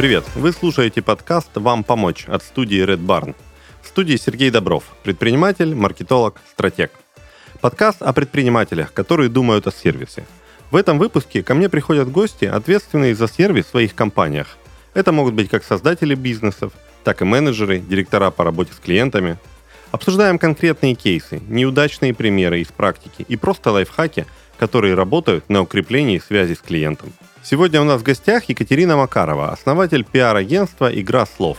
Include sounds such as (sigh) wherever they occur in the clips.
Привет! Вы слушаете подкаст «Вам помочь» от студии Red Barn. В студии Сергей Добров, предприниматель, маркетолог, стратег. Подкаст о предпринимателях, которые думают о сервисе. В этом выпуске ко мне приходят гости, ответственные за сервис в своих компаниях. Это могут быть как создатели бизнесов, так и менеджеры, директора по работе с клиентами. Обсуждаем конкретные кейсы, неудачные примеры из практики и просто лайфхаки, которые работают на укреплении связи с клиентом. Сегодня у нас в гостях Екатерина Макарова, основатель пиар-агентства «Игра слов».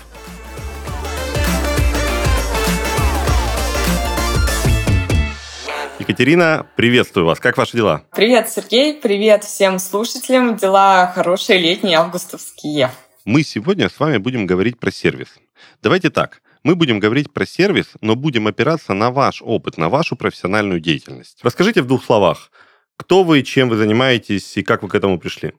Екатерина, приветствую вас. Как ваши дела? Привет, Сергей. Привет всем слушателям. Дела хорошие, летние, августовские. Мы сегодня с вами будем говорить про сервис. Давайте так. Мы будем говорить про сервис, но будем опираться на ваш опыт, на вашу профессиональную деятельность. Расскажите в двух словах, кто вы, чем вы занимаетесь и как вы к этому пришли.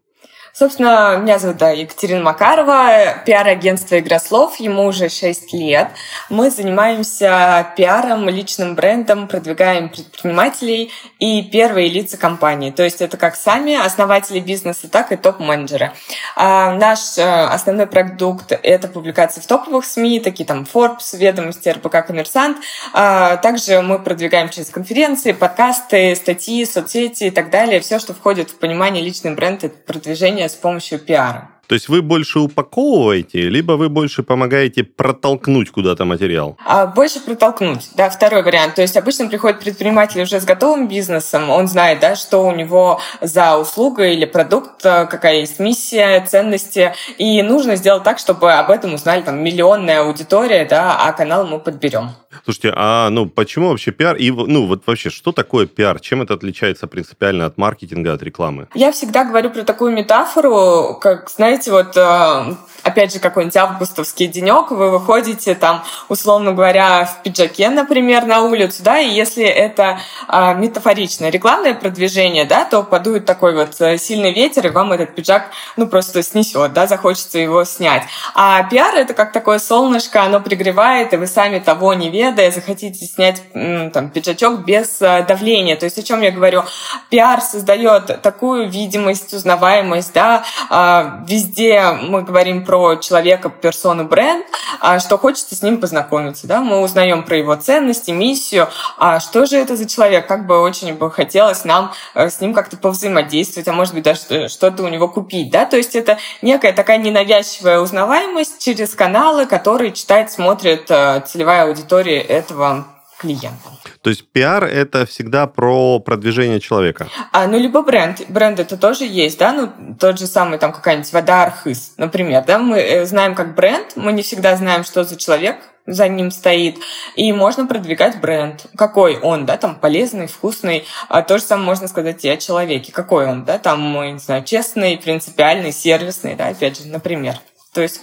Собственно, меня зовут да, Екатерина Макарова, пиар-агентство «Игра слов», ему уже 6 лет. Мы занимаемся пиаром, личным брендом, продвигаем предпринимателей и первые лица компании. То есть это как сами основатели бизнеса, так и топ-менеджеры. А наш э, основной продукт — это публикации в топовых СМИ, такие там Forbes, Ведомости, РБК «Коммерсант». А также мы продвигаем через конференции, подкасты, статьи, соцсети и так далее. Все, что входит в понимание личный бренд — это продвижение с помощью пиара. То есть вы больше упаковываете, либо вы больше помогаете протолкнуть куда-то материал? А больше протолкнуть, да, второй вариант. То есть обычно приходит предприниматель уже с готовым бизнесом, он знает, да, что у него за услуга или продукт, э, какая есть миссия, ценности, и нужно сделать так, чтобы об этом узнали там миллионная аудитория, да, а канал мы подберем. Слушайте, а ну почему вообще пиар? И ну вот вообще, что такое пиар? Чем это отличается принципиально от маркетинга, от рекламы? Я всегда говорю про такую метафору, как, знаете, вот э, опять же, какой-нибудь августовский денек, вы выходите там, условно говоря, в пиджаке, например, на улицу, да, и если это э, метафоричное рекламное продвижение, да, то подует такой вот э, сильный ветер, и вам этот пиджак, ну, просто снесет, да, захочется его снять. А пиар — это как такое солнышко, оно пригревает, и вы сами того не ведая захотите снять там пиджачок без э, давления. То есть о чем я говорю? Пиар создает такую видимость, узнаваемость, да, э, везде мы говорим про про человека, персону, бренд, а что хочется с ним познакомиться. Да? Мы узнаем про его ценности, миссию, а что же это за человек, как бы очень бы хотелось нам э, с ним как-то повзаимодействовать, а может быть даже что-то у него купить. Да? То есть это некая такая ненавязчивая узнаваемость через каналы, которые читает, смотрит э, целевая аудитория этого клиента. То есть пиар это всегда про продвижение человека. А, ну, либо бренд. Бренд это тоже есть, да, ну, тот же самый там какая-нибудь вода Архыз, например, да, мы э, знаем как бренд, мы не всегда знаем, что за человек, за ним стоит, и можно продвигать бренд. Какой он, да, там полезный, вкусный. А то же самое можно сказать и о человеке. Какой он, да, там, не знаю, честный, принципиальный, сервисный, да, опять же, например. То есть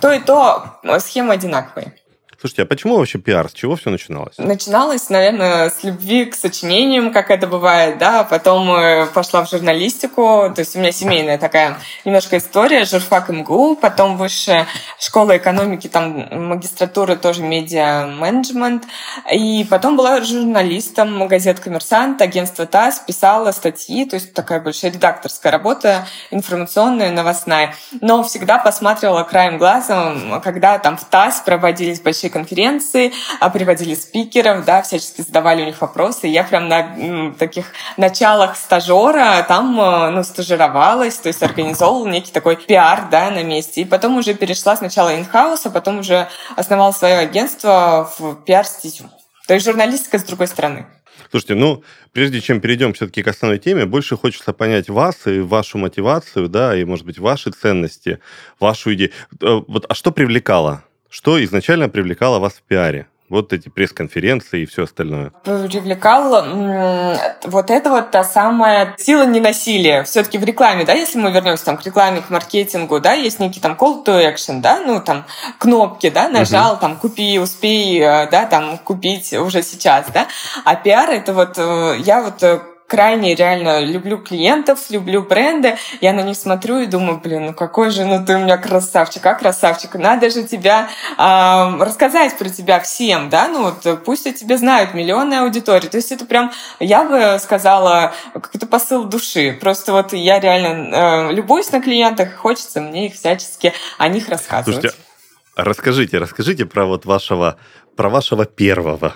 то и то схема одинаковая. Слушайте, а почему вообще пиар? С чего все начиналось? Начиналось, наверное, с любви к сочинениям, как это бывает, да. Потом э, пошла в журналистику. То есть у меня семейная такая немножко история. Журфак МГУ, потом высшая школа экономики, там магистратура тоже медиа-менеджмент. И потом была журналистом газет «Коммерсант», агентство ТАСС, писала статьи. То есть такая большая редакторская работа, информационная, новостная. Но всегда посматривала краем глаза, когда там в ТАСС проводились большие конференции, а, приводили спикеров, да, всячески задавали у них вопросы. Я прям на таких началах стажера там, э, ну, стажировалась, то есть организовывала некий такой пиар, да, на месте. И потом уже перешла сначала in-house, а потом уже основала свое агентство в пиар-стезю. То есть журналистика с другой стороны. Слушайте, ну, прежде чем перейдем все-таки к основной теме, больше хочется понять вас и вашу мотивацию, да, и, может быть, ваши ценности, вашу идею. Э, вот, а что привлекало? Что изначально привлекало вас в пиаре? вот эти пресс-конференции и все остальное? Привлекал вот это вот та самая сила ненасилия. Все-таки в рекламе, да, если мы вернемся там к рекламе, к маркетингу, да, есть некий там call to action, да, ну там кнопки, да, нажал, uh-huh. там купи, успей, э, да, там купить уже сейчас, да. А пиар это вот, э, я вот э, крайне реально люблю клиентов, люблю бренды. Я на них смотрю и думаю, блин, ну какой же, ну ты у меня красавчик, а красавчик. Надо же тебя э, рассказать про тебя всем, да, ну вот пусть о тебе знают миллионы аудитории. То есть это прям, я бы сказала, какой-то посыл души. Просто вот я реально э, любуюсь на клиентах, хочется мне их всячески о них рассказывать. Слушайте, расскажите, расскажите про вот вашего, про вашего первого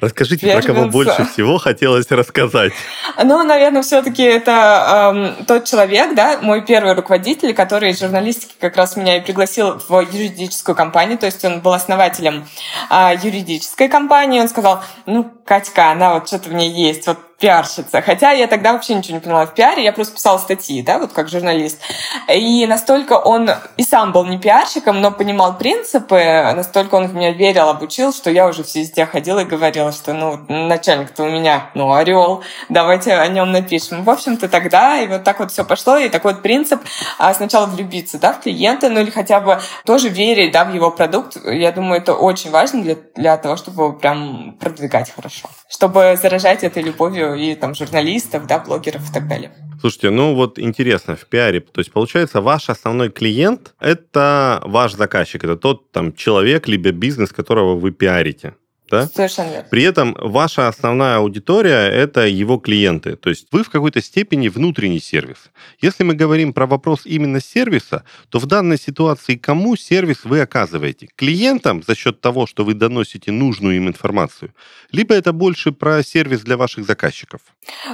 Расскажите, Первенца. про кого больше всего хотелось рассказать. (laughs) Ну, наверное, все-таки это эм, тот человек, да, мой первый руководитель, который из журналистики как раз меня и пригласил в юридическую компанию, то есть он был основателем э, юридической компании. Он сказал, ну, Катька, она вот что-то в ней есть, вот пиарщица. Хотя я тогда вообще ничего не поняла в пиаре, я просто писала статьи, да, вот как журналист. И настолько он и сам был не пиарщиком, но понимал принципы, настолько он в меня верил, обучил, что я уже везде ходила и говорила, что, ну, начальник-то у меня, ну, орел, давайте о нем напишем. В общем-то, тогда и вот так вот все пошло, и такой вот принцип а, сначала влюбиться, да, в клиента, ну, или хотя бы тоже верить, да, в его продукт. Я думаю, это очень важно для, для того, чтобы прям продвигать хорошо, чтобы заражать этой любовью и там журналистов, да, блогеров и так далее. Слушайте, ну вот интересно, в пиаре, то есть получается, ваш основной клиент – это ваш заказчик, это тот там человек, либо бизнес, которого вы пиарите да? Совершенно верно. При этом ваша основная аудитория – это его клиенты. То есть вы в какой-то степени внутренний сервис. Если мы говорим про вопрос именно сервиса, то в данной ситуации кому сервис вы оказываете? Клиентам за счет того, что вы доносите нужную им информацию? Либо это больше про сервис для ваших заказчиков?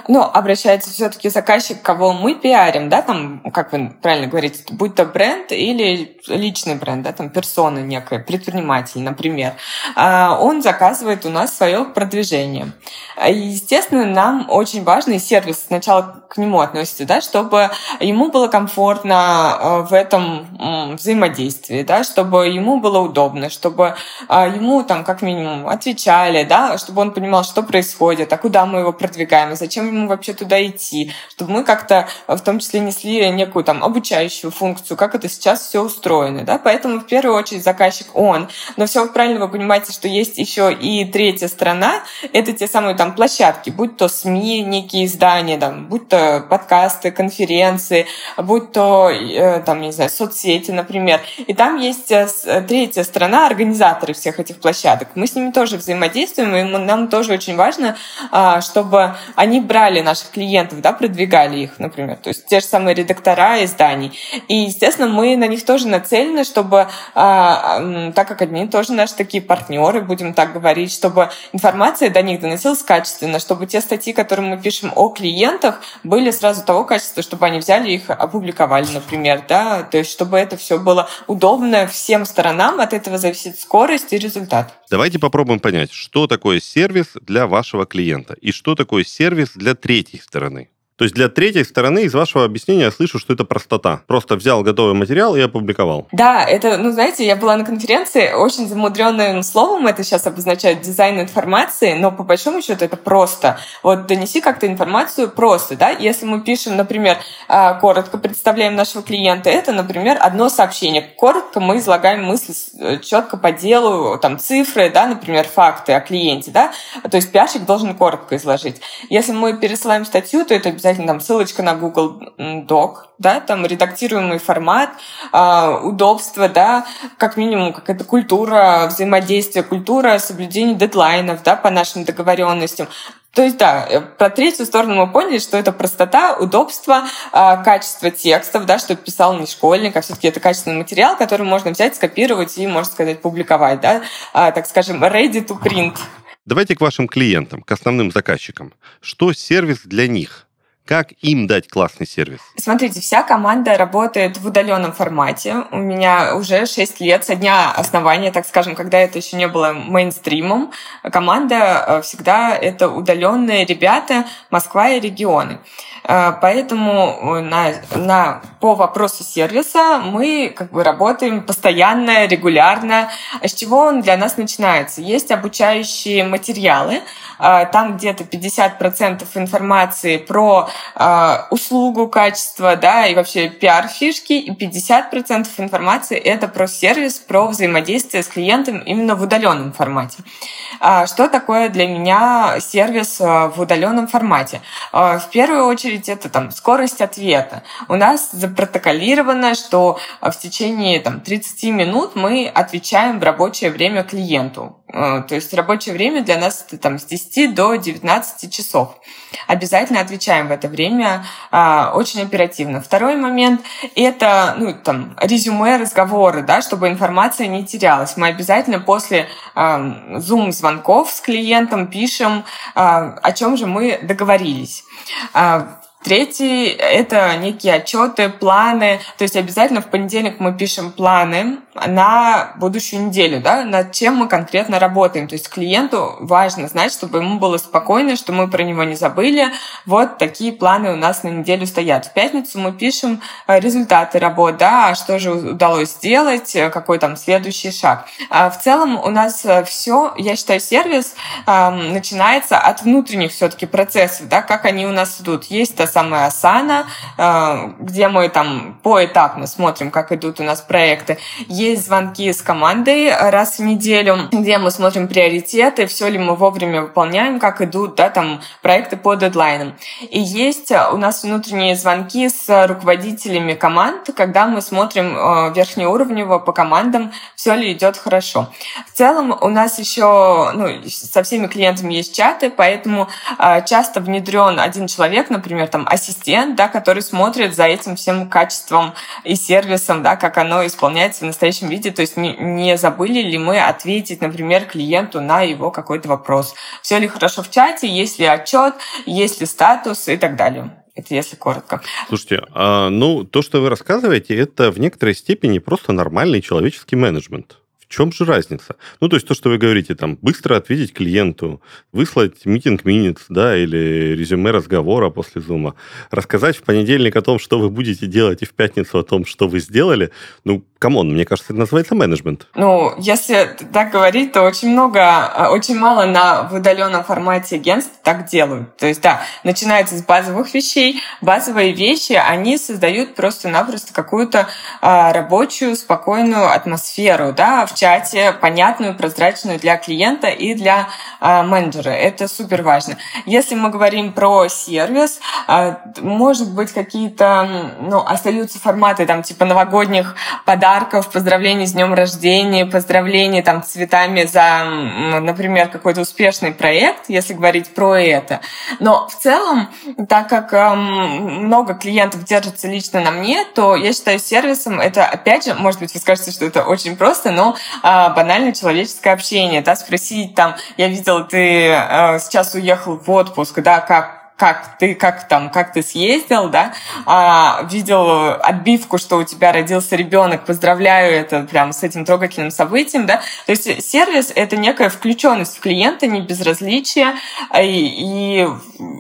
Ну, обращается все-таки заказчик, кого мы пиарим, да, там, как вы правильно говорите, будь то бренд или личный бренд, да, там, персона некая, предприниматель, например. А, он заказывает у нас свое продвижение. Естественно, нам очень важный сервис сначала к нему относится, да, чтобы ему было комфортно э, в этом взаимодействии, да, чтобы ему было удобно, чтобы э, ему там как минимум отвечали, да, чтобы он понимал, что происходит, а куда мы его продвигаем, и зачем ему вообще туда идти, чтобы мы как-то в том числе несли некую там обучающую функцию, как это сейчас все устроено, да, поэтому в первую очередь заказчик он, но все правильно вы понимаете, что есть еще и третья сторона, это те самые там площадки, будь то СМИ, некие издания, там, будь то подкасты, конференции, будь то, э, там, не знаю, соцсети, например. И там есть э, третья сторона, организаторы всех этих площадок. Мы с ними тоже взаимодействуем, и нам тоже очень важно, а, чтобы они брали наших клиентов, да, продвигали их, например. То есть те же самые редактора изданий. И, естественно, мы на них тоже нацелены, чтобы, а, так как они тоже наши такие партнеры, будем так говорить, чтобы информация до них доносилась качественно, чтобы те статьи, которые мы пишем о клиентах, были сразу того качества, чтобы они взяли их, опубликовали, например, да, то есть чтобы это все было удобно всем сторонам, от этого зависит скорость и результат. Давайте попробуем понять, что такое сервис для вашего клиента и что такое сервис для третьей стороны. То есть для третьей стороны из вашего объяснения я слышу, что это простота. Просто взял готовый материал и опубликовал. Да, это, ну, знаете, я была на конференции, очень замудренным словом это сейчас обозначает дизайн информации, но по большому счету это просто. Вот донеси как-то информацию просто, да. Если мы пишем, например, а, коротко представляем нашего клиента, это, например, одно сообщение. Коротко мы излагаем мысли э, четко по делу, там, цифры, да, например, факты о клиенте, да. То есть пиарщик должен коротко изложить. Если мы пересылаем статью, то это обязательно там ссылочка на Google Doc, да, там редактируемый формат, э, удобство, да, как минимум какая-то культура взаимодействия, культура соблюдения дедлайнов, да, по нашим договоренностям. То есть, да, э, про третью сторону мы поняли, что это простота, удобство, э, качество текстов, да, что писал не школьник, а все-таки это качественный материал, который можно взять, скопировать и, можно сказать, публиковать, да, э, так скажем, ready to print. Давайте к вашим клиентам, к основным заказчикам. Что сервис для них? Как им дать классный сервис? Смотрите, вся команда работает в удаленном формате. У меня уже 6 лет со дня основания, так скажем, когда это еще не было мейнстримом. Команда э, всегда это удаленные ребята, Москва и регионы. Э, поэтому на, на, по вопросу сервиса мы как бы работаем постоянно, регулярно. С чего он для нас начинается? Есть обучающие материалы, э, там где-то 50% информации про э, услугу, качество, да, и вообще пиар-фишки, и 50% информации это про сервис, про взаимодействие с клиентом именно в удаленном формате. А что такое для меня сервис э, в удаленном формате? В первую очередь это там скорость ответа. У нас запротоколировано, что в течение там, 30 минут мы отвечаем в рабочее время клиенту. То есть рабочее время для нас это там с 10 до 19 часов. Обязательно отвечаем в это время а, очень оперативно. Второй момент – это ну, там, резюме разговоры, да, чтобы информация не терялась. Мы обязательно после а, Zoom-звонков с клиентом пишем, а, о чем же мы договорились. А, Третий — это некие отчеты, планы. То есть обязательно в понедельник мы пишем планы на будущую неделю, да, над чем мы конкретно работаем. То есть клиенту важно знать, чтобы ему было спокойно, что мы про него не забыли. Вот такие планы у нас на неделю стоят. В пятницу мы пишем э, результаты работ, да, а что же удалось сделать, э, какой там следующий шаг. А в целом у нас э, все, я считаю, сервис э, начинается от внутренних все-таки процессов, да, как они у нас идут. Есть самая Asana, э, где мы там поэтапно смотрим, как идут у нас проекты. Звонки с командой раз в неделю, где мы смотрим приоритеты, все ли мы вовремя выполняем, как идут да, там, проекты по дедлайнам. И есть у нас внутренние звонки с руководителями команд, когда мы смотрим э, верхнеуровнево по командам, все ли идет хорошо. В целом у нас еще ну, со всеми клиентами есть чаты, поэтому э, часто внедрен один человек, например, там ассистент, да, который смотрит за этим всем качеством и сервисом, да, как оно исполняется в настоящем виде. То есть не, забыли ли мы ответить, например, клиенту на его какой-то вопрос. Все ли хорошо в чате, есть ли отчет, есть ли статус и так далее. Это если коротко. Слушайте, а, ну, то, что вы рассказываете, это в некоторой степени просто нормальный человеческий менеджмент. В чем же разница? Ну, то есть то, что вы говорите, там, быстро ответить клиенту, выслать meeting minutes, да, или резюме разговора после зума, рассказать в понедельник о том, что вы будете делать, и в пятницу о том, что вы сделали, ну, come on, мне кажется, это называется менеджмент. Ну, если так говорить, то очень много, а, очень мало на в удаленном формате агентств так делают. То есть, да, начинается с базовых вещей. Базовые вещи, они создают просто-напросто какую-то а, рабочую, спокойную атмосферу, да, в чате, понятную, прозрачную для клиента и для а, менеджера. Это супер важно. Если мы говорим про сервис, а, может быть, какие-то, ну, остаются форматы, там, типа новогодних подарков, поздравлений с днем рождения, поздравлений там цветами за, например, какой-то успешный проект, если говорить про это. Но в целом, так как много клиентов держится лично на мне, то я считаю сервисом это, опять же, может быть, вы скажете, что это очень просто, но э, банальное человеческое общение, да, спросить там, я видела, ты э, сейчас уехал в отпуск, да, как как ты, как там, как ты съездил, да, а, видел отбивку, что у тебя родился ребенок, поздравляю, это прям с этим трогательным событием, да, то есть сервис — это некая включенность в клиента, не безразличие а, и, и,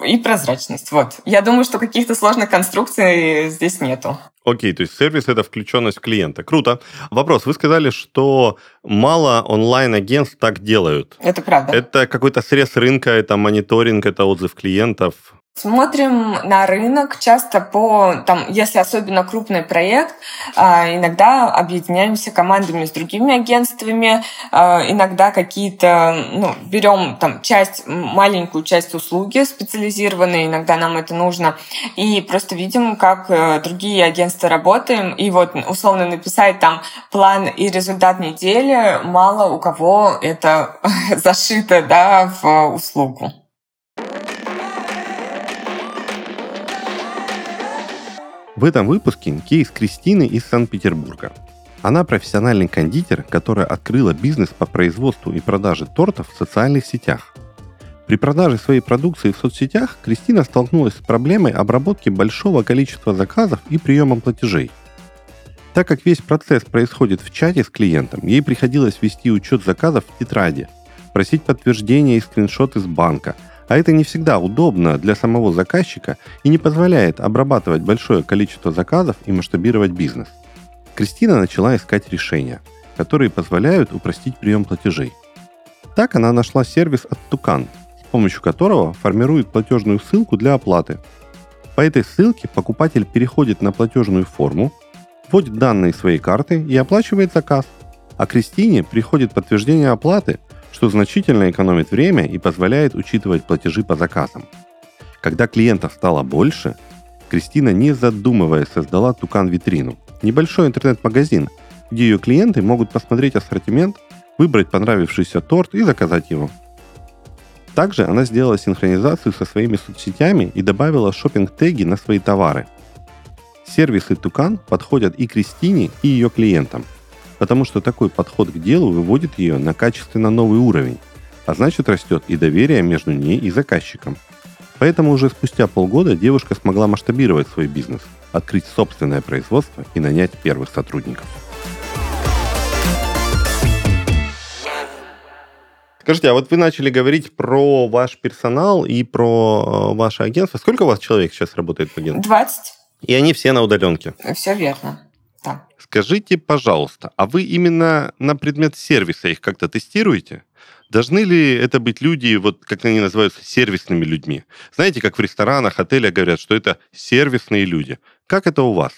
и прозрачность, вот. Я думаю, что каких-то сложных конструкций здесь нету. Окей, то есть сервис это включенность клиента. Круто. Вопрос. Вы сказали, что мало онлайн-агентств так делают. Это правда. Это какой-то срез рынка, это мониторинг, это отзыв клиентов. Смотрим на рынок часто по, там, если особенно крупный проект, а, иногда объединяемся командами с другими агентствами, а, иногда какие-то, ну, берем там часть, маленькую часть услуги специализированные, иногда нам это нужно, и просто видим, как э, другие агентства работаем, и вот условно написать там план и результат недели, мало у кого это (laughs) зашито, да, в услугу. В этом выпуске кейс Кристины из Санкт-Петербурга. Она профессиональный кондитер, которая открыла бизнес по производству и продаже тортов в социальных сетях. При продаже своей продукции в соцсетях Кристина столкнулась с проблемой обработки большого количества заказов и приемом платежей. Так как весь процесс происходит в чате с клиентом, ей приходилось вести учет заказов в тетради, просить подтверждения и скриншоты с банка – а это не всегда удобно для самого заказчика и не позволяет обрабатывать большое количество заказов и масштабировать бизнес. Кристина начала искать решения, которые позволяют упростить прием платежей. Так она нашла сервис от Тукан, с помощью которого формирует платежную ссылку для оплаты. По этой ссылке покупатель переходит на платежную форму, вводит данные своей карты и оплачивает заказ. А Кристине приходит подтверждение оплаты, что значительно экономит время и позволяет учитывать платежи по заказам. Когда клиентов стало больше, Кристина, не задумываясь, создала Тукан-витрину. Небольшой интернет-магазин, где ее клиенты могут посмотреть ассортимент, выбрать понравившийся торт и заказать его. Также она сделала синхронизацию со своими соцсетями и добавила шопинг-теги на свои товары. Сервисы Тукан подходят и Кристине, и ее клиентам, потому что такой подход к делу выводит ее на качественно новый уровень, а значит растет и доверие между ней и заказчиком. Поэтому уже спустя полгода девушка смогла масштабировать свой бизнес, открыть собственное производство и нанять первых сотрудников. Скажите, а вот вы начали говорить про ваш персонал и про э, ваше агентство. Сколько у вас человек сейчас работает в агентстве? 20. И они все на удаленке? Все верно. Да. Скажите, пожалуйста, а вы именно на предмет сервиса их как-то тестируете? Должны ли это быть люди, вот как они называются, сервисными людьми? Знаете, как в ресторанах, отелях говорят, что это сервисные люди. Как это у вас?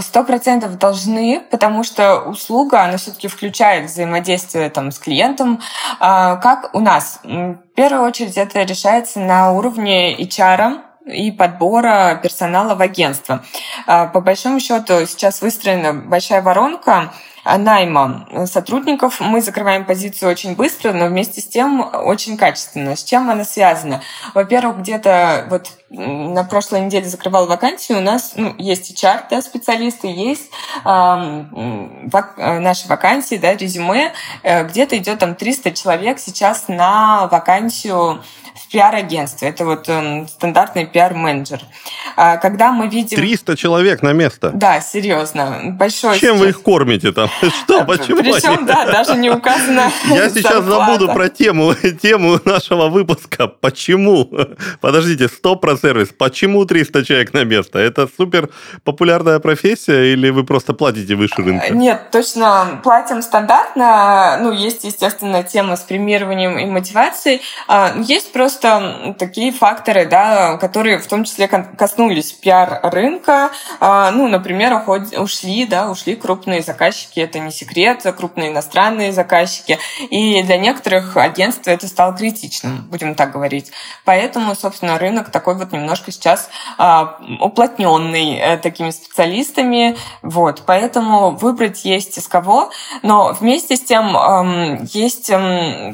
Сто процентов должны, потому что услуга, она все-таки включает взаимодействие там, с клиентом. А, как у нас? В первую очередь это решается на уровне HR, и подбора персонала в агентство. А, по большому счету сейчас выстроена большая воронка найма сотрудников. Мы закрываем позицию очень быстро, но вместе с тем очень качественно. С чем она связана? Во-первых, где-то вот на прошлой неделе закрывал вакансию, у нас ну, есть HR, да, специалисты, есть э, вак, наши вакансии, да, резюме, э, где-то идет там 300 человек сейчас на вакансию пиар-агентстве. Это вот э, стандартный пиар-менеджер. А когда мы видим... 300 человек на место? Да, серьезно. Большой Чем сейчас... вы их кормите там? (laughs) Что, почему Причем, они... да, даже не указано (laughs) Я (laughs) сейчас забуду про тему, тему нашего выпуска. Почему? Подождите, стоп про сервис. Почему 300 человек на место? Это супер популярная профессия или вы просто платите выше рынка? Нет, точно платим стандартно. Ну, есть, естественно, тема с премированием и мотивацией. А, есть просто такие факторы, да, которые в том числе коснулись пиар-рынка. А, ну, например, ушли, да, ушли крупные заказчики, это не секрет, крупные иностранные заказчики. И для некоторых агентств это стало критичным, будем так говорить. Поэтому, собственно, рынок такой вот немножко сейчас а, уплотненный э, такими специалистами. Вот, поэтому выбрать есть из кого. Но вместе с тем есть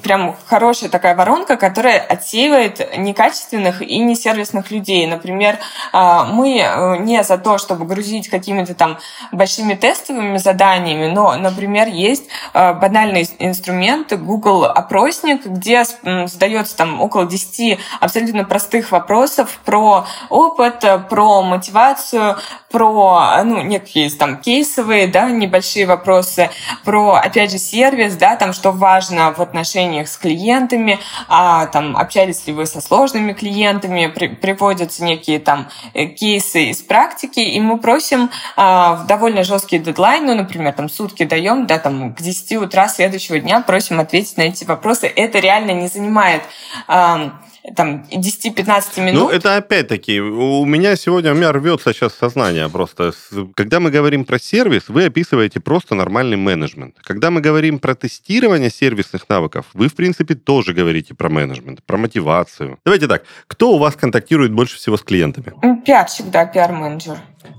прям хорошая такая воронка, которая отсеивает некачественных и несервисных людей. Например, а, мы э, не за то, чтобы грузить какими-то там большими тестовыми заданиями, но, например, есть э, банальный инструмент Google опросник, где задается там около 10 абсолютно простых вопросов про опыт, про мотивацию, про ну, некие там кейсовые, да, небольшие вопросы, про, опять же, сервис, да, там, что важно в отношениях с клиентами, а, там, общались ли вы со сложными клиентами, при, приводятся некие там э, кейсы из практики, и мы просим в довольно жесткий дедлайн, ну, например, там, сутки даем, да, там, к 10 утра следующего дня просим ответить на эти вопросы. Это реально не занимает а, там 10-15 минут. Ну, это опять-таки, у меня сегодня, у меня рвется сейчас сознание просто. Когда мы говорим про сервис, вы описываете просто нормальный менеджмент. Когда мы говорим про тестирование сервисных навыков, вы, в принципе, тоже говорите про менеджмент, про мотивацию. Давайте так, кто у вас контактирует больше всего с клиентами? Пиарщик, да, пиар-менеджер.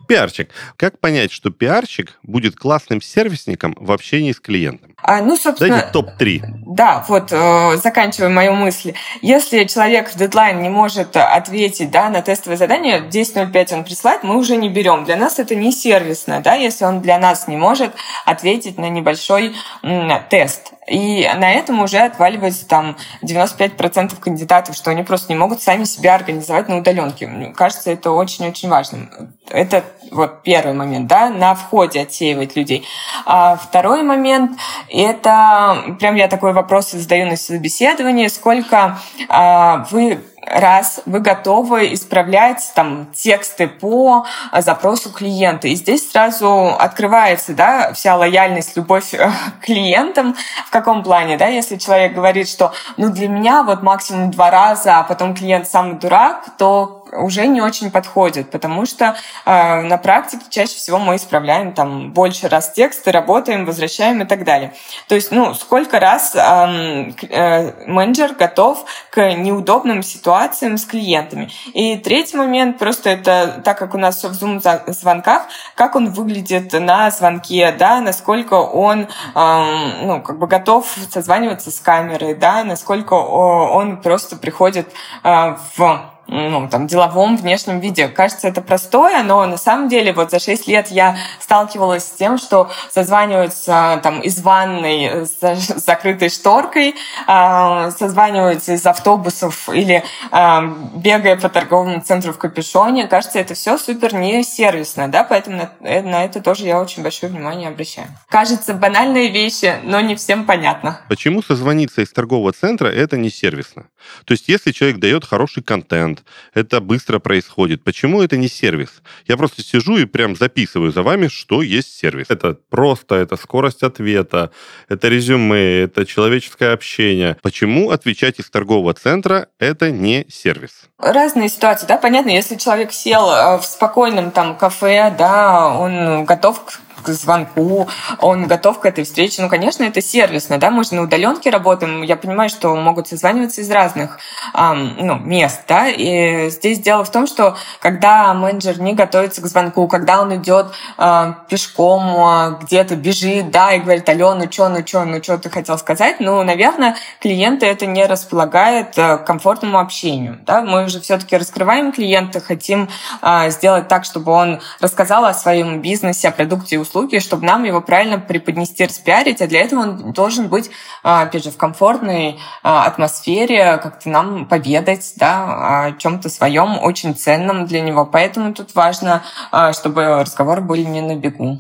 Пиарщик. Как понять, что пиарщик будет классным сервисником в общении с клиентом? А, ну, собственно... Дайте топ-3. Да, вот, э, заканчивая мою мысль. Если человек в дедлайн не может ответить да, на тестовое задание, 10.05 он присылает, мы уже не берем. Для нас это не сервисно, да, если он для нас не может ответить на небольшой м, тест. И на этом уже отваливается там 95% кандидатов, что они просто не могут сами себя организовать на удаленке. Мне кажется, это очень-очень важно. Это вот первый момент, да, на входе отсеивать людей. А второй момент – это, прям я такой вопрос задаю на собеседовании, сколько а, вы раз вы готовы исправлять там тексты по запросу клиента. И здесь сразу открывается да, вся лояльность, любовь к клиентам. В каком плане? Да? Если человек говорит, что ну, для меня вот максимум два раза, а потом клиент самый дурак, то уже не очень подходит, потому что э, на практике чаще всего мы исправляем там больше раз тексты, работаем, возвращаем и так далее. То есть, ну, сколько раз э, э, менеджер готов к неудобным ситуациям с клиентами. И третий момент, просто это так как у нас все в Zoom-звонках, как он выглядит на звонке, да, насколько он, э, ну, как бы готов созваниваться с камерой, да, насколько он просто приходит э, в ну, там, деловом внешнем виде. Кажется, это простое, но на самом деле вот за 6 лет я сталкивалась с тем, что созваниваются там из ванной с (laughs) закрытой шторкой, э, созваниваются из автобусов или э, бегая по торговому центру в капюшоне. Кажется, это все супер не сервисно, да, поэтому на, э, на это тоже я очень большое внимание обращаю. Кажется, банальные вещи, но не всем понятно. Почему созвониться из торгового центра это не сервисно? То есть, если человек дает хороший контент, это быстро происходит. Почему это не сервис? Я просто сижу и прям записываю за вами, что есть сервис. Это просто, это скорость ответа, это резюме, это человеческое общение. Почему отвечать из торгового центра это не сервис? Разные ситуации, да, понятно, если человек сел э, в спокойном там кафе, да, он готов к к звонку, он готов к этой встрече. Ну, конечно, это сервисно, да, мы же на удаленке работаем, я понимаю, что могут созваниваться из разных эм, ну, мест, да, и здесь дело в том, что когда менеджер не готовится к звонку, когда он идет э, пешком, э, где-то бежит, да, и говорит, алло, ну что, ну что, ну что ты хотел сказать, ну, наверное, клиента это не располагает э, к комфортному общению, да, мы же все-таки раскрываем клиента, хотим э, сделать так, чтобы он рассказал о своем бизнесе, о продукте и услуги, чтобы нам его правильно преподнести, распиарить, а для этого он должен быть, а, опять же, в комфортной а, атмосфере, как-то нам поведать да, о чем-то своем, очень ценном для него. Поэтому тут важно, а, чтобы разговоры были не на бегу.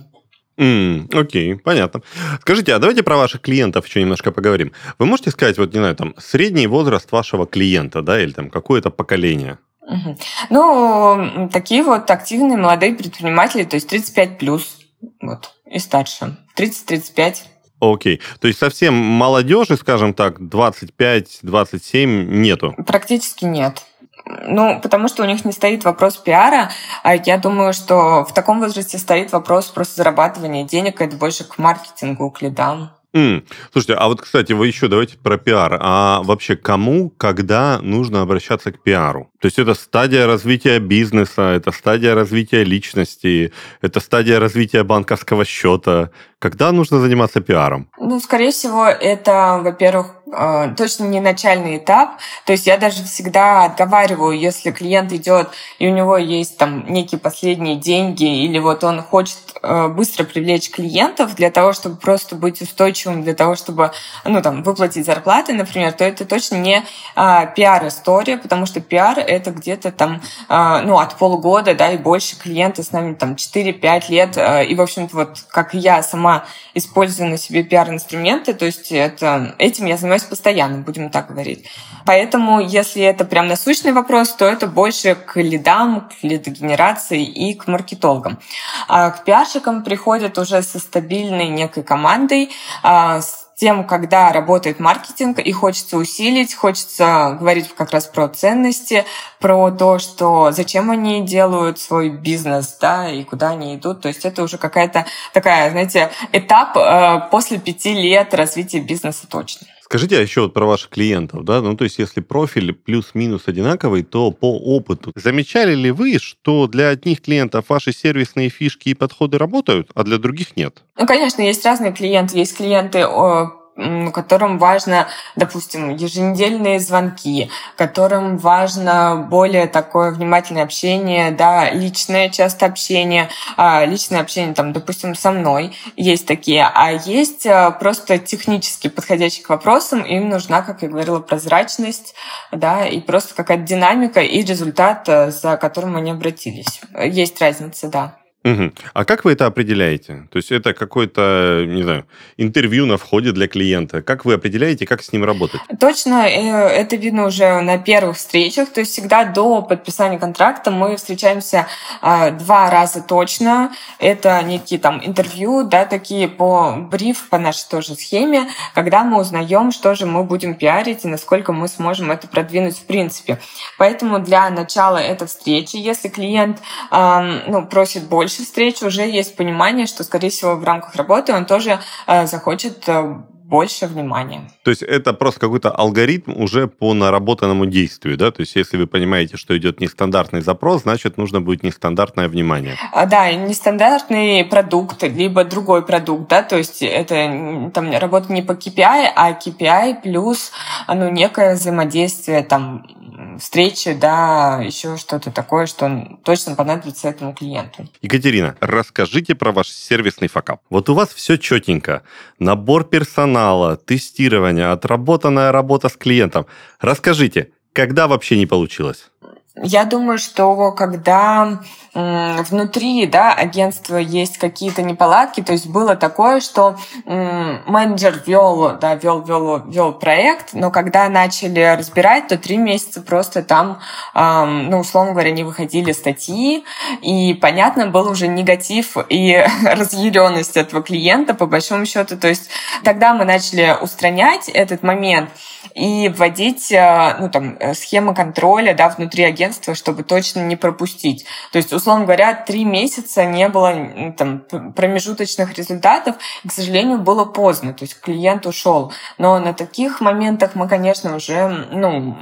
Mm, окей, понятно. Скажите, а давайте про ваших клиентов еще немножко поговорим. Вы можете сказать, вот, не знаю, там, средний возраст вашего клиента, да, или там какое-то поколение? Ну, такие вот активные молодые предприниматели, то есть 35 плюс. Вот. И старше. 30-35. Окей. То есть совсем молодежи, скажем так, 25-27 нету? Практически нет. Ну, потому что у них не стоит вопрос пиара, а я думаю, что в таком возрасте стоит вопрос просто зарабатывания денег, это больше к маркетингу, к лидам. Mm. Слушайте, а вот, кстати, вы еще давайте про пиар. А вообще кому, когда нужно обращаться к пиару? То есть это стадия развития бизнеса, это стадия развития личности, это стадия развития банковского счета. Когда нужно заниматься пиаром? Ну, скорее всего, это, во-первых, э, точно не начальный этап. То есть я даже всегда отговариваю, если клиент идет и у него есть там некие последние деньги, или вот он хочет э, быстро привлечь клиентов для того, чтобы просто быть устойчивым, для того, чтобы ну, там, выплатить зарплаты, например, то это точно не а, пиар-история, потому что пиар — это где-то там а, ну, от полугода да, и больше клиенты с нами там 4-5 лет. И, в общем-то, вот как я сама сама использую на себе пиар-инструменты, то есть это, этим я занимаюсь постоянно, будем так говорить. Поэтому, если это прям насущный вопрос, то это больше к лидам, к лидогенерации и к маркетологам. А к пиарщикам приходят уже со стабильной некой командой, а, с тем, когда работает маркетинг, и хочется усилить, хочется говорить как раз про ценности, про то, что зачем они делают свой бизнес, да, и куда они идут. То есть это уже какая-то такая, знаете, этап э, после пяти лет развития бизнеса точно. Скажите а еще вот про ваших клиентов, да, ну то есть если профиль плюс-минус одинаковый, то по опыту. Замечали ли вы, что для одних клиентов ваши сервисные фишки и подходы работают, а для других нет? Ну, конечно, есть разные клиенты. Есть клиенты, которым важно, допустим, еженедельные звонки, которым важно более такое внимательное общение, да, личное часто общение, а, личное общение, там, допустим, со мной есть такие, а есть а, просто технически подходящие к вопросам, им нужна, как я говорила, прозрачность, да, и просто какая-то динамика и результат, э, за которым они обратились. Есть разница, да. Угу. А как вы это определяете? То есть это какое-то, не знаю, интервью на входе для клиента. Как вы определяете, как с ним работать? Точно, э, это видно уже на первых встречах. То есть всегда до подписания контракта мы встречаемся а, два раза точно. Это некие там интервью, да, такие по бриф, по нашей тоже схеме, когда мы узнаем, что же мы будем пиарить и насколько мы сможем это продвинуть в принципе. Поэтому для начала этой встречи, если клиент ну, просит больше, больше встреч, уже есть понимание, что, скорее всего, в рамках работы он тоже э, захочет э, больше внимания. То есть это просто какой-то алгоритм уже по наработанному действию, да? То есть если вы понимаете, что идет нестандартный запрос, значит, нужно будет нестандартное внимание. А, да, нестандартный продукт, либо другой продукт, да, то есть это там работа не по KPI, а KPI плюс ну, некое взаимодействие там встречи, да, еще что-то такое, что точно понадобится этому клиенту. Екатерина, расскажите про ваш сервисный факап. Вот у вас все четенько. Набор персонала, тестирование, отработанная работа с клиентом. Расскажите, когда вообще не получилось? Я думаю, что когда внутри да, агентства есть какие-то неполадки, то есть было такое, что менеджер вел, да, вел, вел, вел проект, но когда начали разбирать, то три месяца просто там, ну, условно говоря, не выходили статьи, и понятно, был уже негатив и (laughs) разъяренность этого клиента, по большому счету. То есть тогда мы начали устранять этот момент и вводить э, ну, там, э, схемы контроля да, внутри агентства, чтобы точно не пропустить. То есть, условно говоря, три месяца не было там, промежуточных результатов, к сожалению, было поздно, то есть клиент ушел. Но на таких моментах мы, конечно, уже ну,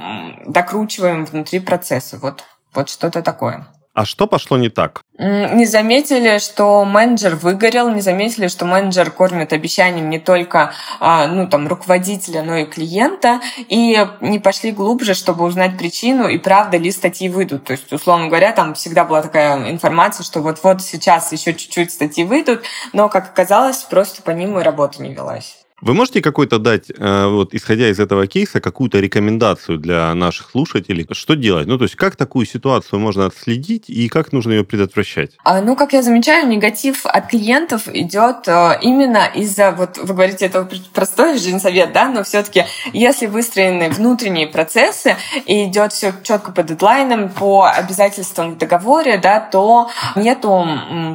докручиваем внутри процесса. Вот, вот что-то такое. А что пошло не так? Не заметили, что менеджер выгорел, не заметили, что менеджер кормит обещанием не только а, ну, там, руководителя, но и клиента, и не пошли глубже, чтобы узнать причину, и правда ли статьи выйдут. То есть, условно говоря, там всегда была такая информация, что вот-вот сейчас еще чуть-чуть статьи выйдут, но, как оказалось, просто по ним и работа не велась. Вы можете какой-то дать, э, вот исходя из этого кейса, какую-то рекомендацию для наших слушателей, что делать? Ну, то есть как такую ситуацию можно отследить и как нужно ее предотвращать? А, ну, как я замечаю, негатив от клиентов идет э, именно из-за, вот вы говорите, это простой жизнь совет, да, но все-таки если выстроены внутренние процессы и идет все четко по дедлайнам, по обязательствам в договоре, да, то нету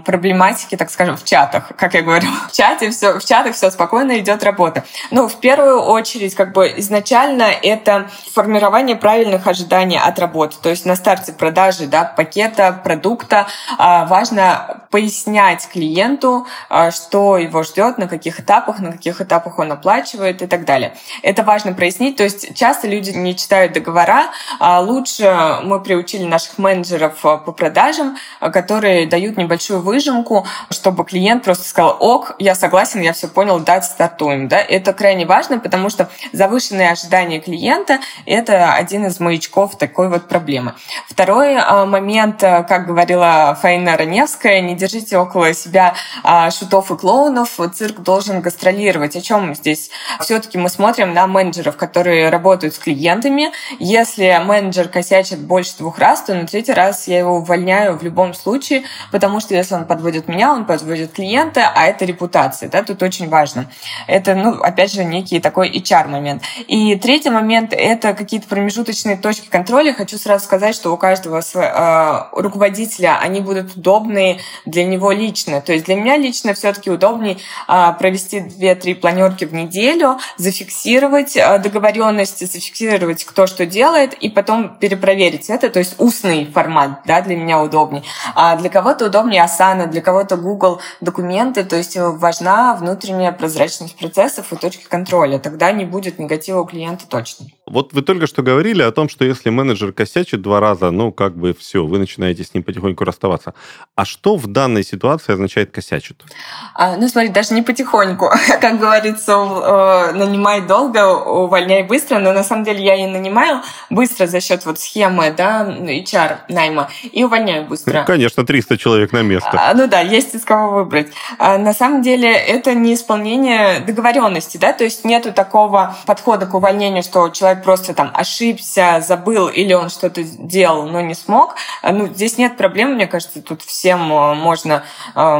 проблематики, так скажем, в чатах, как я говорю, (laughs) в чате все, в чатах все спокойно идет работа работа. Ну, в первую очередь, как бы изначально это формирование правильных ожиданий от работы. То есть на старте продажи да, пакета, продукта а, важно пояснять клиенту, а, что его ждет, на каких этапах, на каких этапах он оплачивает и так далее. Это важно прояснить. То есть часто люди не читают договора. А лучше мы приучили наших менеджеров по продажам, которые дают небольшую выжимку, чтобы клиент просто сказал, ок, я согласен, я все понял, дать стартуем да, это крайне важно, потому что завышенные ожидания клиента – это один из маячков такой вот проблемы. Второй а, момент, а, как говорила Фаина Раневская, не держите около себя а, шутов и клоунов, цирк должен гастролировать. О чем здесь? Все-таки мы смотрим на менеджеров, которые работают с клиентами. Если менеджер косячит больше двух раз, то на третий раз я его увольняю в любом случае, потому что если он подводит меня, он подводит клиента, а это репутация, да, тут очень важно. Это ну, опять же, некий такой HR-момент. И третий момент — это какие-то промежуточные точки контроля. Хочу сразу сказать, что у каждого э, руководителя они будут удобные для него лично. То есть для меня лично все-таки удобнее э, провести 2-3 планерки в неделю, зафиксировать э, договоренности, зафиксировать, кто что делает, и потом перепроверить это. То есть устный формат да, для меня удобнее. А для кого-то удобнее Asana, для кого-то Google документы. То есть важна внутренняя прозрачность процесса процессов и точки контроля. Тогда не будет негатива у клиента точно. Вот вы только что говорили о том, что если менеджер косячит два раза, ну, как бы все, вы начинаете с ним потихоньку расставаться. А что в данной ситуации означает косячит? А, ну, смотри, даже не потихоньку. (laughs) Как говорится, э, нанимай долго, увольняй быстро, но на самом деле я и нанимаю быстро за счет вот схемы, да, HR найма, и увольняю быстро. Ну, (laughs) конечно, 300 человек на место. А, ну да, есть из кого выбрать. А, на самом деле это не исполнение договоренности, да, то есть нету такого подхода к увольнению, что человек человек просто там ошибся, забыл или он что-то делал, но не смог, ну, здесь нет проблем, мне кажется, тут всем можно э,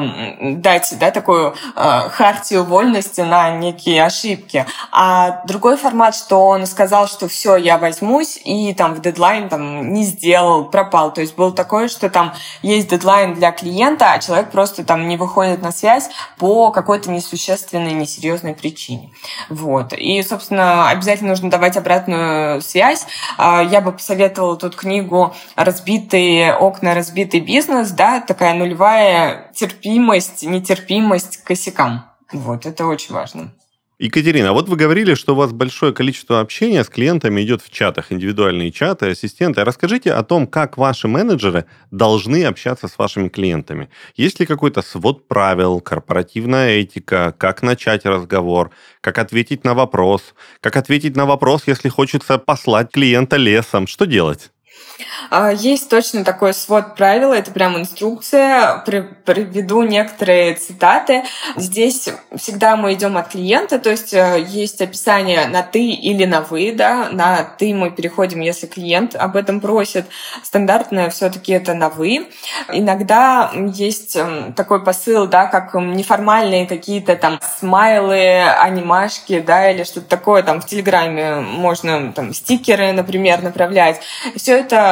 дать да, такую э, хартию вольности на некие ошибки. А другой формат, что он сказал, что все, я возьмусь, и там в дедлайн там не сделал, пропал. То есть было такое, что там есть дедлайн для клиента, а человек просто там не выходит на связь по какой-то несущественной, несерьезной причине. Вот. И, собственно, обязательно нужно давать обратную связь. А, я бы посоветовала тут книгу «Разбитые окна, разбитый бизнес», да, такая нулевая терпимость, нетерпимость к косякам. Вот, это очень важно. Екатерина, а вот вы говорили, что у вас большое количество общения с клиентами идет в чатах, индивидуальные чаты, ассистенты. Расскажите о том, как ваши менеджеры должны общаться с вашими клиентами. Есть ли какой-то свод правил, корпоративная этика, как начать разговор, как ответить на вопрос, как ответить на вопрос, если хочется послать клиента лесом, что делать? А, есть точно такой свод правил, это прям инструкция. Приведу некоторые цитаты. Здесь всегда мы идем от клиента, то есть э, есть описание на ты или на вы, да, на ты мы переходим, если клиент об этом просит. Стандартное все-таки это на вы. Иногда есть эм, такой посыл, да, как неформальные какие-то там смайлы, анимашки, да, или что-то такое там в Телеграме можно там стикеры, например, направлять. Все это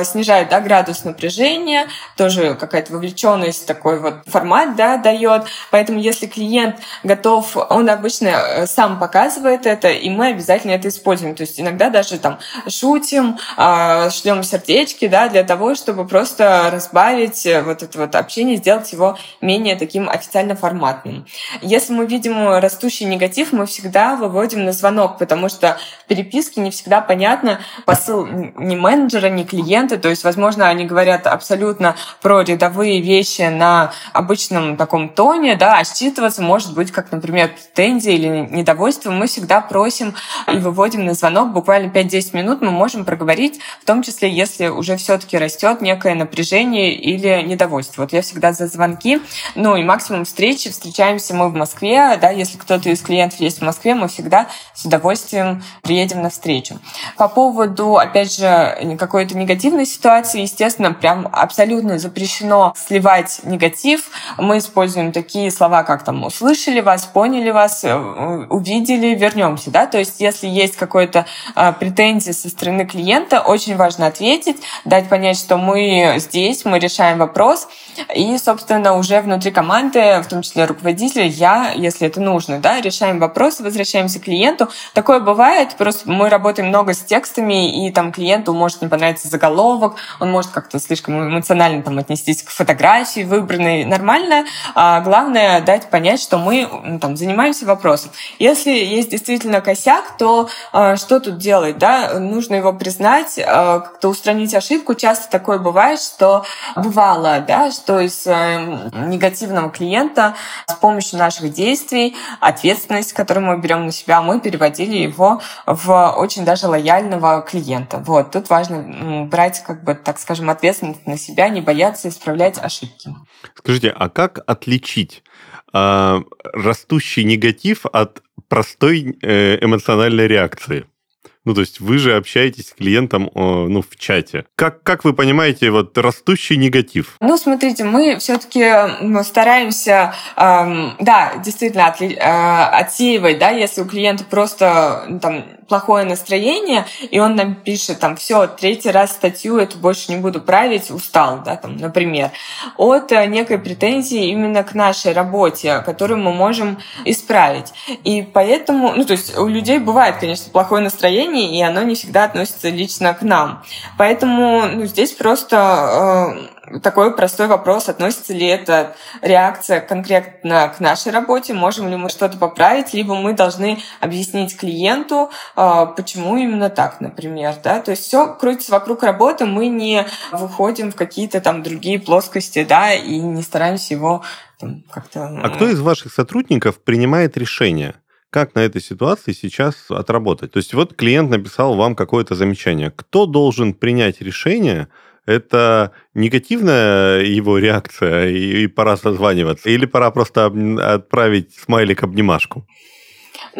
э, снижает да, градус напряжения, тоже какая-то вовлеченность, такой вот формат да, дает. Поэтому если клиент готов, он обычно э, сам показывает это, и мы обязательно это используем. То есть иногда даже там шутим, э, шлем сердечки, да, для того, чтобы просто разбавить вот это вот общение, сделать его менее таким официально форматным. Если мы видим растущий негатив, мы всегда выводим на звонок, потому что в переписке не всегда понятно посыл не менеджера, не клиента, то есть, возможно, они говорят абсолютно про рядовые вещи на обычном таком тоне, да, а считываться может быть как, например, претензия или недовольство. Мы всегда просим и выводим на звонок буквально 5-10 минут, мы можем проговорить, в том числе, если уже все-таки растет некое напряжение или недовольство. Вот я всегда за звонки, ну и максимум встречи, встречаемся мы в Москве, да, если кто-то из клиентов есть в Москве, мы всегда с удовольствием приедем на встречу. По поводу, опять же, какой-то негативной ситуации, естественно, прям абсолютно запрещено сливать негатив. Мы используем такие слова, как там «услышали вас», «поняли вас», э, «увидели», «вернемся». Да? То есть если есть какой-то э, претензия со стороны клиента, очень важно ответить, дать понять, что мы здесь, мы решаем вопрос, и, собственно, уже внутри команды, в том числе руководителя, я, если это нужно, да, решаем вопрос, возвращаемся к клиенту. Такое бывает, просто мы работаем много с текстами, и там клиенту может не понравиться заголовок, он может как-то слишком эмоционально там отнестись к фотографии выбранной. Нормально. А главное дать понять, что мы ну, там занимаемся вопросом. Если есть действительно косяк, то а, что тут делать? Да? Нужно его признать, а, как-то устранить ошибку. Часто такое бывает, что бывало, да, что из а, негативного клиента с помощью наших действий, ответственность, которую мы берем на себя, мы переводили его в очень даже лояльного клиента. Вот. Тут важно брать, как бы, так скажем, ответственность на себя, не бояться исправлять ошибки. Скажите, а как отличить э, растущий негатив от простой э, эмоциональной реакции? Ну, то есть вы же общаетесь с клиентом ну, в чате. Как, как вы понимаете вот растущий негатив? Ну, смотрите, мы все-таки стараемся, эм, да, действительно отли, э, отсеивать, да, если у клиента просто там плохое настроение, и он нам пишет там, все, третий раз статью эту больше не буду править, устал, да, там, например, от э, некой претензии именно к нашей работе, которую мы можем исправить. И поэтому, ну, то есть у людей бывает, конечно, плохое настроение, и оно не всегда относится лично к нам. Поэтому ну, здесь просто э, такой простой вопрос, относится ли эта реакция конкретно к нашей работе, можем ли мы что-то поправить, либо мы должны объяснить клиенту, э, почему именно так, например. Да? То есть все крутится вокруг работы, мы не выходим в какие-то там другие плоскости, да, и не стараемся его там, как-то... А кто из ваших сотрудников принимает решение? как на этой ситуации сейчас отработать. То есть вот клиент написал вам какое-то замечание. Кто должен принять решение, это негативная его реакция, и, и пора созваниваться, или пора просто отправить смайлик обнимашку?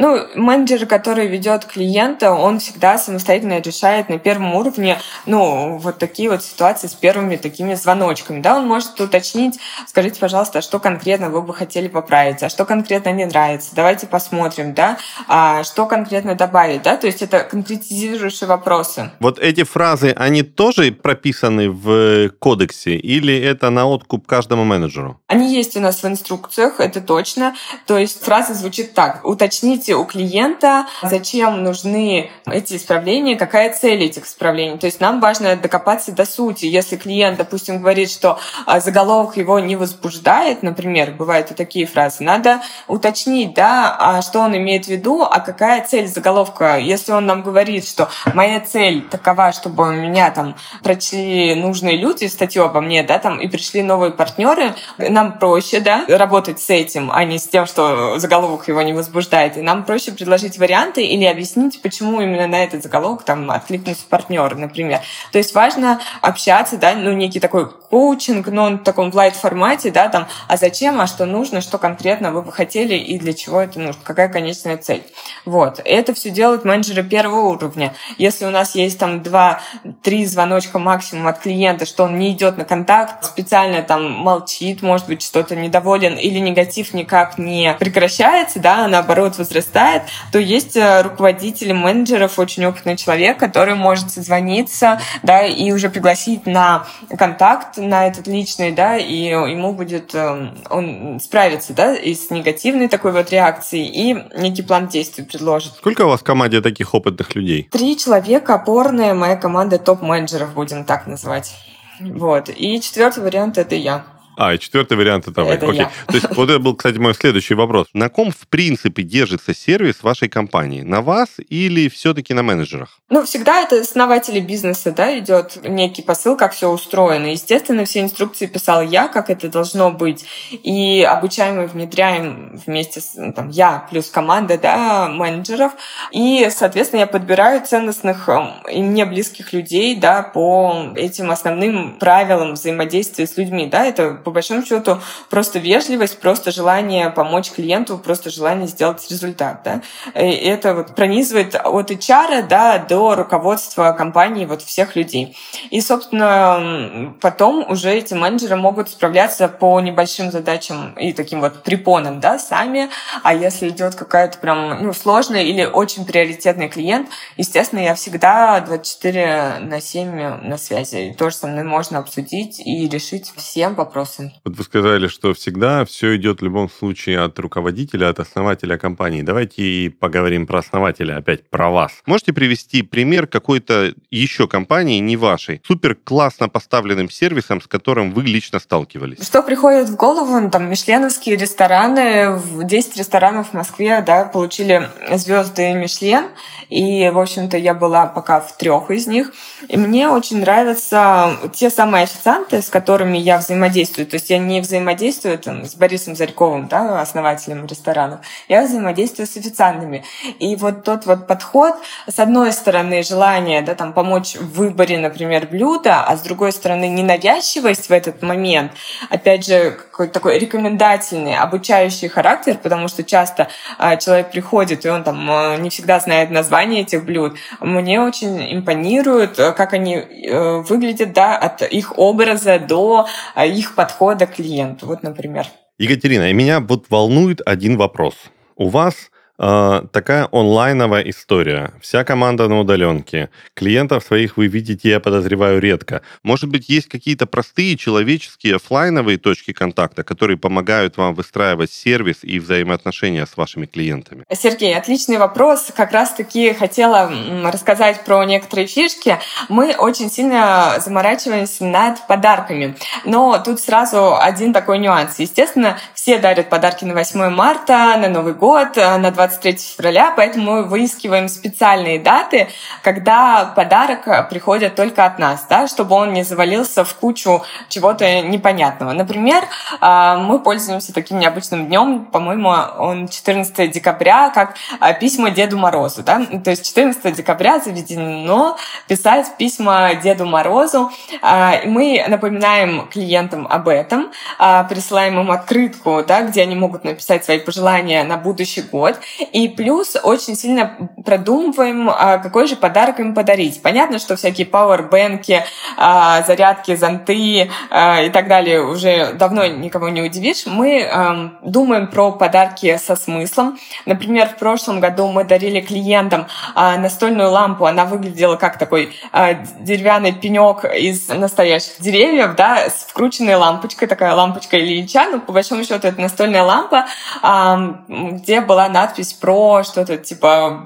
Ну, менеджер, который ведет клиента, он всегда самостоятельно решает на первом уровне, ну, вот такие вот ситуации с первыми такими звоночками, да, он может уточнить, скажите, пожалуйста, а что конкретно вы бы хотели поправить, а что конкретно не нравится, давайте посмотрим, да, а что конкретно добавить, да, то есть это конкретизирующие вопросы. Вот эти фразы, они тоже прописаны в кодексе или это на откуп каждому менеджеру? Они есть у нас в инструкциях, это точно, то есть фраза звучит так, уточните у клиента, зачем нужны эти исправления, какая цель этих исправлений. То есть нам важно докопаться до сути. Если клиент, допустим, говорит, что а, заголовок его не возбуждает, например, бывают и такие фразы, надо уточнить, да, а что он имеет в виду, а какая цель заголовка. Если он нам говорит, что моя цель такова, чтобы меня там прочли нужные люди статью обо мне, да, там, и пришли новые партнеры, нам проще, да, работать с этим, а не с тем, что заголовок его не возбуждает. И нам проще предложить варианты или объяснить, почему именно на этот заголовок там откликнулся партнер, например. То есть важно общаться, да, ну, некий такой коучинг, но он в таком лайт-формате, да, там, а зачем, а что нужно, что конкретно вы бы хотели и для чего это нужно, какая конечная цель. Вот. Это все делают менеджеры первого уровня. Если у нас есть там два-три звоночка максимум от клиента, что он не идет на контакт, специально там молчит, может быть, что-то недоволен или негатив никак не прекращается, да, а наоборот возрастает, то есть э, руководитель менеджеров, очень опытный человек, который может созвониться, да, и уже пригласить на контакт, на этот личный, да, и ему будет, э, он справится, да, и с негативной такой вот реакцией, и некий план действий предложит. Сколько у вас в команде таких опытных людей? Три человека, опорная моя команда топ-менеджеров, будем так называть. Вот. И четвертый вариант — это я. А, и четвертый вариант это вы. Это Окей. я. То есть вот это был, кстати, мой следующий вопрос. На ком, в принципе, держится сервис вашей компании? На вас или все-таки на менеджерах? Ну, всегда это основатели бизнеса, да, идет некий посыл, как все устроено. Естественно, все инструкции писал я, как это должно быть. И обучаем и внедряем вместе с, ну, там, я плюс команда, да, менеджеров. И, соответственно, я подбираю ценностных эм, и мне близких людей, да, по этим основным правилам взаимодействия с людьми, да, это по большому счету просто вежливость, просто желание помочь клиенту, просто желание сделать результат. Да? И это вот пронизывает от HR да, до руководства компании вот всех людей. И, собственно, потом уже эти менеджеры могут справляться по небольшим задачам и таким вот препонам да, сами. А если идет какая-то прям ну, сложная или очень приоритетный клиент, естественно, я всегда 24 на 7 на связи. И тоже со мной можно обсудить и решить все вопросы вопросы. Вот вы сказали, что всегда все идет в любом случае от руководителя, от основателя компании. Давайте и поговорим про основателя, опять про вас. Можете привести пример какой-то еще компании, не вашей, супер классно поставленным сервисом, с которым вы лично сталкивались? Что приходит в голову? Ну, там, мишленовские рестораны, 10 ресторанов в Москве, да, получили звезды Мишлен, и, в общем-то, я была пока в трех из них. И мне очень нравятся те самые официанты, с которыми я взаимодействую. То есть я не взаимодействую там, с Борисом Зарьковым, да, основателем ресторанов. Я взаимодействую с официантами. И вот тот вот подход, с одной стороны, желание да, там, помочь в выборе, например, блюда, а с другой стороны, ненавязчивость в этот момент, опять же, какой-то такой рекомендательный, обучающий характер, потому что часто э, человек приходит, и он там э, не всегда знает название этих блюд. Мне очень импонирует, э, как они э, выглядят, да, от их образа до их подхода к клиенту. Вот, например. Екатерина, меня вот волнует один вопрос. У вас э, такая онлайновая история. Вся команда на удаленке. Клиентов своих вы видите, я подозреваю, редко. Может быть, есть какие-то простые человеческие офлайновые точки контакта, которые помогают вам выстраивать сервис и взаимоотношения с вашими клиентами? Сергей, отличный вопрос. Как раз-таки хотела рассказать про некоторые фишки. Мы очень сильно заморачиваемся над подарками. Но тут сразу один такой нюанс. Естественно, все дарят подарки на 8 марта, на Новый год, на 20 23 февраля, поэтому мы выискиваем специальные даты, когда подарок приходит только от нас, да, чтобы он не завалился в кучу чего-то непонятного. Например, а, мы пользуемся таким необычным днем, по-моему, он 14 декабря, как а, письма Деду Морозу. Да? То есть 14 декабря заведено писать письма Деду Морозу. А, мы напоминаем клиентам об этом, присылаем им открытку, да, где они могут написать свои пожелания на будущий год. И плюс очень сильно продумываем, а, какой же подарок им подарить. Понятно, что всякие пауэрбэнки, а, зарядки, зонты а, и так далее уже давно никого не удивишь. Мы думаем про подарки со смыслом. Например, в прошлом году мы дарили клиентам настольную лампу. Она выглядела как такой деревянный пенек из настоящих деревьев, да, с вкрученной лампочкой, такая лампочка Ильича, но по большому счету это настольная лампа, где была надпись про что-то типа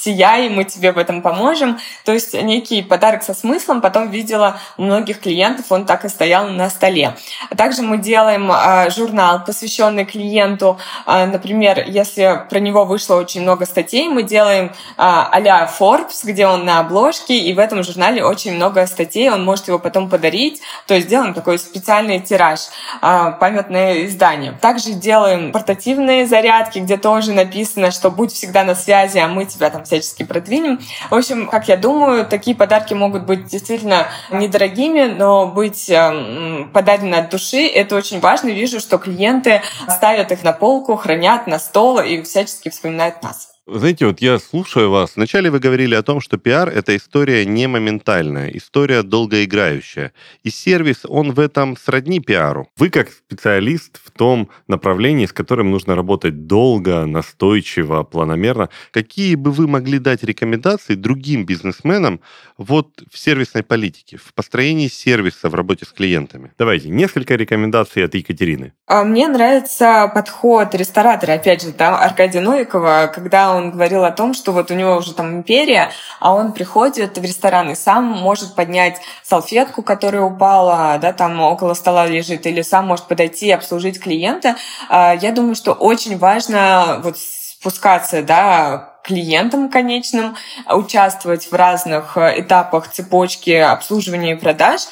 «Сияй, мы тебе в этом поможем». То есть некий подарок со смыслом. Потом видела у многих клиентов, он так и стоял на столе. Также мы делаем а, журнал, посвященный клиенту. А, например, если про него вышло очень много статей, мы делаем а, а Forbes, где он на обложке, и в этом журнале очень много статей, он может его потом подарить. То есть делаем такой специальный тираж, памятное издание. Также делаем портативные зарядки, где тоже написано, что будь всегда на связи, а мы тебя там всячески продвинем. В общем, как я думаю, такие подарки могут быть действительно недорогими, но быть эм, подарены от души, это очень важно. Вижу, что клиенты ставят их на полку, хранят на стол и всячески вспоминают нас. Знаете, вот я слушаю вас. Вначале вы говорили о том, что пиар — это история не моментальная, история долгоиграющая. И сервис, он в этом сродни пиару. Вы как специалист в том направлении, с которым нужно работать долго, настойчиво, планомерно, какие бы вы могли дать рекомендации другим бизнесменам вот в сервисной политике, в построении сервиса в работе с клиентами? Давайте, несколько рекомендаций от Екатерины. А мне нравится подход ресторатора, опять же, да, Аркадия Новикова, когда он он говорил о том, что вот у него уже там империя, а он приходит в ресторан и сам может поднять салфетку, которая упала, да, там около стола лежит, или сам может подойти и обслужить клиента. А, я думаю, что очень важно вот спускаться, да, клиентам конечным, участвовать в разных э, этапах цепочки обслуживания и продаж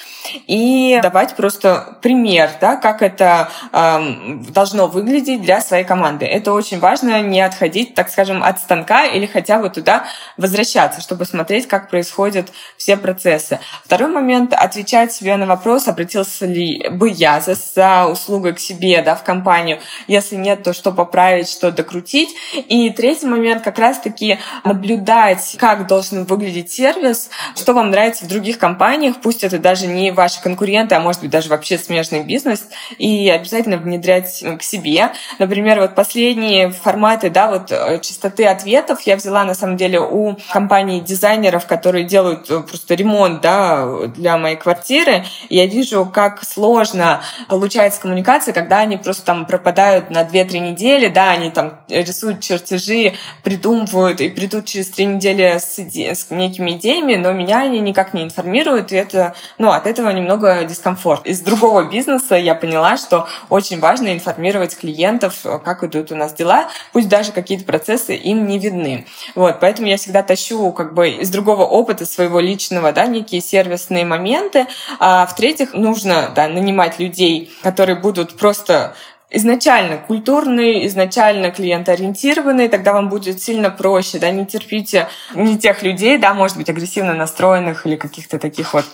и давать просто пример, да, как это э, должно выглядеть для своей команды. Это очень важно, не отходить, так скажем, от станка или хотя бы туда возвращаться, чтобы смотреть, как происходят все процессы. Второй момент — отвечать себе на вопрос, обратился ли бы я за, за услугой к себе да, в компанию. Если нет, то что поправить, что докрутить. И третий момент — как раз раз-таки наблюдать, как должен выглядеть сервис, что вам нравится в других компаниях, пусть это даже не ваши конкуренты, а может быть даже вообще смежный бизнес, и обязательно внедрять к себе. Например, вот последние форматы, да, вот э, частоты ответов я взяла на самом деле у компаний дизайнеров, которые делают э, просто ремонт, да, для моей квартиры. Я вижу, как сложно получается коммуникация, когда они просто там пропадают на 2-3 недели, да, они там рисуют чертежи, придумывают придумывают и придут через три недели с, иде... с некими идеями, но меня они никак не информируют, и это, ну, от этого немного дискомфорт. Из другого бизнеса я поняла, что очень важно информировать клиентов, как идут у нас дела, пусть даже какие-то процессы им не видны. Вот, поэтому я всегда тащу как бы из другого опыта своего личного, да, некие сервисные моменты. А в-третьих, нужно, да, нанимать людей, которые будут просто изначально культурный, изначально клиентоориентированный, тогда вам будет сильно проще, да, не терпите не тех людей, да, может быть, агрессивно настроенных или каких-то таких вот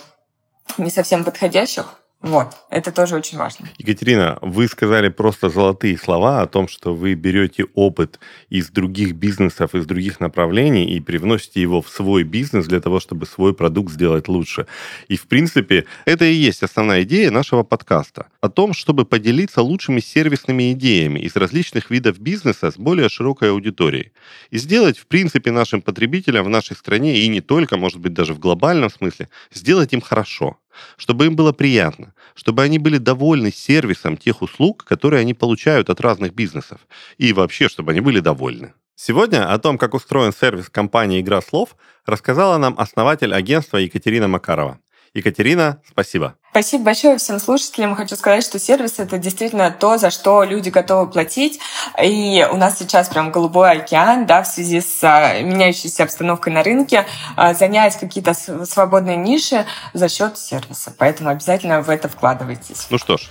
не совсем подходящих. Вот, это тоже очень важно. Екатерина, вы сказали просто золотые слова о том, что вы берете опыт из других бизнесов, из других направлений и привносите его в свой бизнес для того, чтобы свой продукт сделать лучше. И, в принципе, это и есть основная идея нашего подкаста. О том, чтобы поделиться лучшими сервисными идеями из различных видов бизнеса с более широкой аудиторией. И сделать, в принципе, нашим потребителям в нашей стране, и не только, может быть, даже в глобальном смысле, сделать им хорошо чтобы им было приятно, чтобы они были довольны сервисом тех услуг, которые они получают от разных бизнесов, и вообще, чтобы они были довольны. Сегодня о том, как устроен сервис компании «Игра слов», рассказала нам основатель агентства Екатерина Макарова. Екатерина, спасибо. Спасибо большое всем слушателям. Хочу сказать, что сервис — это действительно то, за что люди готовы платить. И у нас сейчас прям голубой океан, да, в связи с а, меняющейся обстановкой на рынке, а, занять какие-то свободные ниши за счет сервиса. Поэтому обязательно в это вкладывайтесь. Ну что ж,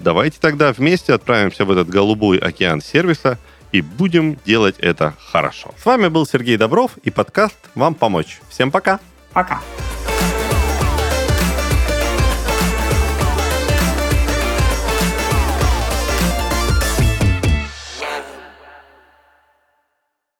давайте тогда вместе отправимся в этот голубой океан сервиса и будем делать это хорошо. С вами был Сергей Добров и подкаст «Вам помочь». Всем пока! Пока!